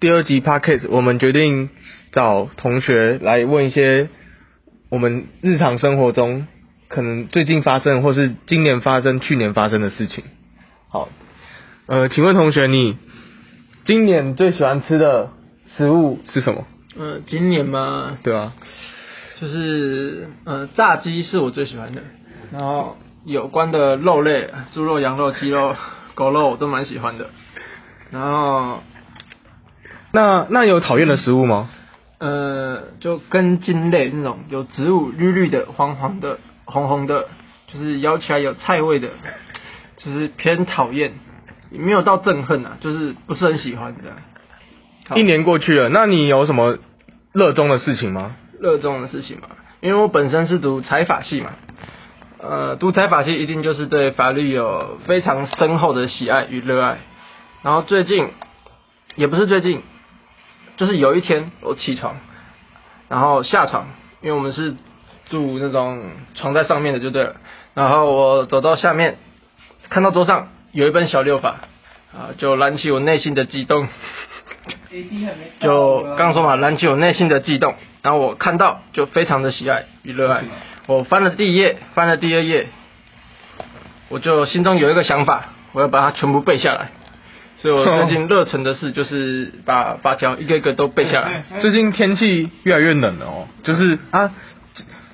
第二集 podcast，我们决定找同学来问一些我们日常生活中可能最近发生，或是今年发生、去年发生的事情。好，呃，请问同学，你今年最喜欢吃的食物是什么？呃，今年嘛，对啊，就是呃，炸鸡是我最喜欢的，然后有关的肉类，猪肉、羊肉、鸡肉、狗肉我都蛮喜欢的，然后那那有讨厌的食物吗？呃，就根茎类那种有植物绿绿的、黄黄的、红红的，就是咬起来有菜味的，就是偏讨厌，没有到憎恨啊，就是不是很喜欢的。好一年过去了，那你有什么热衷的事情吗？热衷的事情嘛，因为我本身是读财法系嘛，呃，读财法系一定就是对法律有非常深厚的喜爱与热爱。然后最近，也不是最近，就是有一天我起床，然后下床，因为我们是住那种床在上面的就对了。然后我走到下面，看到桌上有一本小六法，啊，就燃起我内心的激动。就刚刚说嘛，燃起我内心的悸动，然后我看到就非常的喜爱与热爱。我翻了第一页，翻了第二页，我就心中有一个想法，我要把它全部背下来。所以我最近热忱的事就是把法条一个一个都背下来。最近天气越来越冷了哦，就是啊，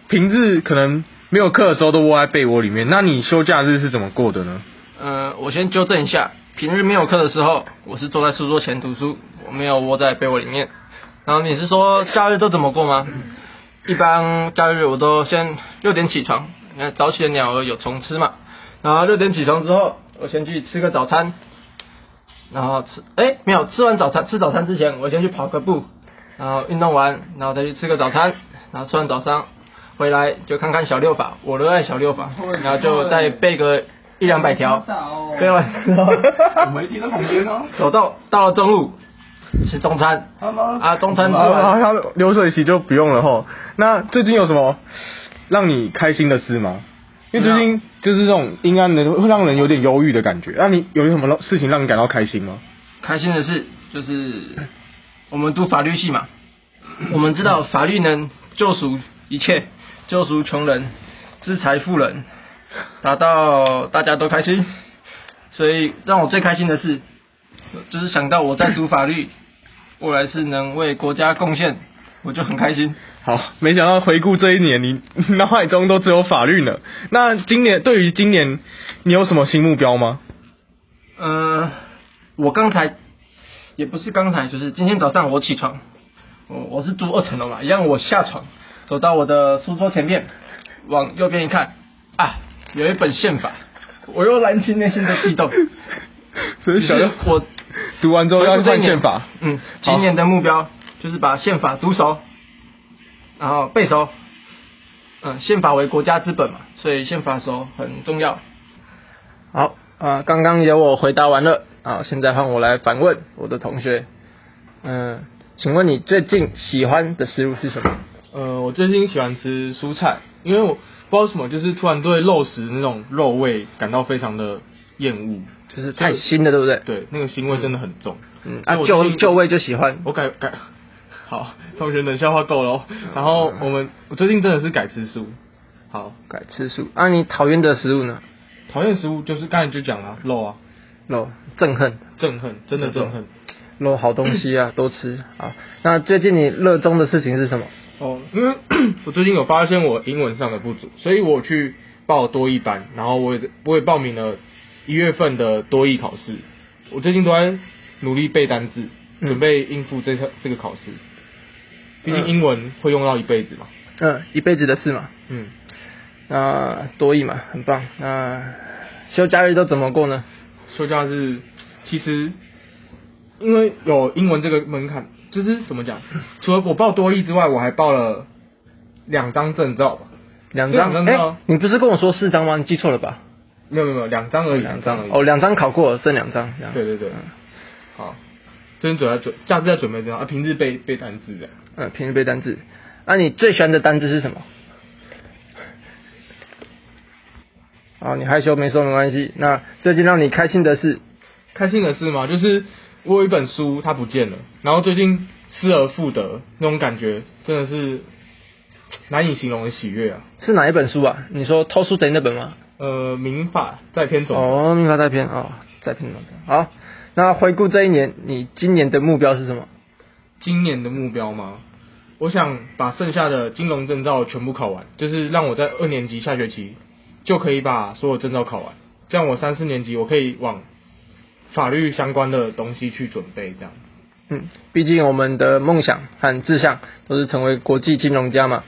平日可能没有课的时候都窝在被窝里面，那你休假日是怎么过的呢？呃，我先纠正一下，平日没有课的时候，我是坐在书桌前读书，我没有窝在被窝里面。然后你是说假日都怎么过吗？一般假日我都先六点起床，你看早起的鸟儿有虫吃嘛。然后六点起床之后，我先去吃个早餐，然后吃，哎，没有，吃完早餐吃早餐之前，我先去跑个步，然后运动完，然后再去吃个早餐，然后吃完早餐回来就看看小六法，我热爱小六法，然后就再背个一两百条，背完之后，我没听到旁边哦。走到到了中午吃中餐，啊，中餐吃啊，完，他流水席就不用了吼。那最近有什么让你开心的事吗？因为最近就是这种阴暗的，会让人有点忧郁的感觉。那你有什么事情让你感到开心吗？开心的事就是我们读法律系嘛，我们知道法律能救赎一切，救赎穷人，制裁富人，达到大家都开心。所以让我最开心的事，就是想到我在读法律，未来是能为国家贡献，我就很开心。好，没想到回顾这一年，你 脑海中都只有法律呢。那今年对于今年，你有什么新目标吗？呃，我刚才也不是刚才，就是今天早上我起床，我我是住二层楼嘛，一样我下床走到我的书桌前面，往右边一看，啊，有一本宪法，我又燃起内心的激动。所以想要我读完之后要换宪法。嗯，今年的目标就是把宪法读熟，然后背熟。嗯，宪法为国家之本嘛，所以宪法熟很重要。好啊，刚刚由我回答完了啊，现在换我来反问我的同学。嗯，请问你最近喜欢的食物是什么？呃，我最近喜欢吃蔬菜，因为我不知道为什么，就是突然对肉食那种肉味感到非常的厌恶。就是太腥了，对不对？对，那个腥味真的很重。嗯，啊，所以我最近旧旧味就喜欢。我改改，好，同学冷笑话够了哦。然后我们我最近真的是改吃素。好，改吃素。啊，你讨厌的食物呢？讨厌食物就是刚才就讲了肉啊，肉，憎恨。憎恨，真的憎恨。肉好东西啊，多吃啊。那最近你热衷的事情是什么？哦，因 为我最近有发现我英文上的不足，所以我去报多益班，然后我也我也报名了一月份的多益考试。我最近都在努力背单字，嗯准备应付这个这个考试。毕竟英文会用到一辈子嘛。嗯，一辈子的事嘛。嗯，那多益嘛，很棒。那休假日都怎么过呢？休假日其实因为有英文这个门槛，就是怎么讲？除了我报多益之外，我还报了两张证照吧。两张。这两张哎、吗你不是跟我说四张吗？你记错了吧？没有没有没有，两张而已，两张而已。哦，两张考过了，剩两张。对对对嗯，好，最近主要准假日在准备这样啊，平日背背单字的。嗯，平日背单字。那、你最喜欢的单字是什么？啊，你害羞没说没关系。那最近让你开心的事，开心的事嘛，就是我有一本书它不见了，然后最近失而复得那种感觉，真的是难以形容的喜悦啊。是哪一本书啊？你说偷书贼那本吗？呃，民法在篇总哦，民法在篇哦，在篇总好，那回顾这一年，你今年的目标是什么？今年的目标吗？我想把剩下的金融证照全部考完，就是让我在二年级下学期就可以把所有证照考完，这样我三四年级我可以往法律相关的东西去准备，这样。嗯，毕竟我们的梦想和志向都是成为国际金融家嘛。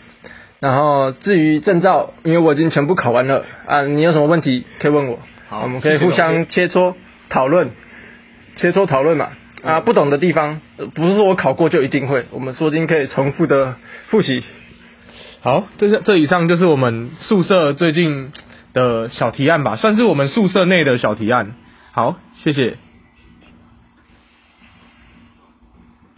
然后至于证照，因为我已经全部考完了啊，你有什么问题可以问我，好我们可以互相切磋讨论，切磋讨论嘛。啊，不懂的地方呃不是说我考过就一定会，我们说不定可以重复的复习。好，这这以上就是我们宿舍最近的小提案吧，算是我们宿舍内的小提案。好，谢谢。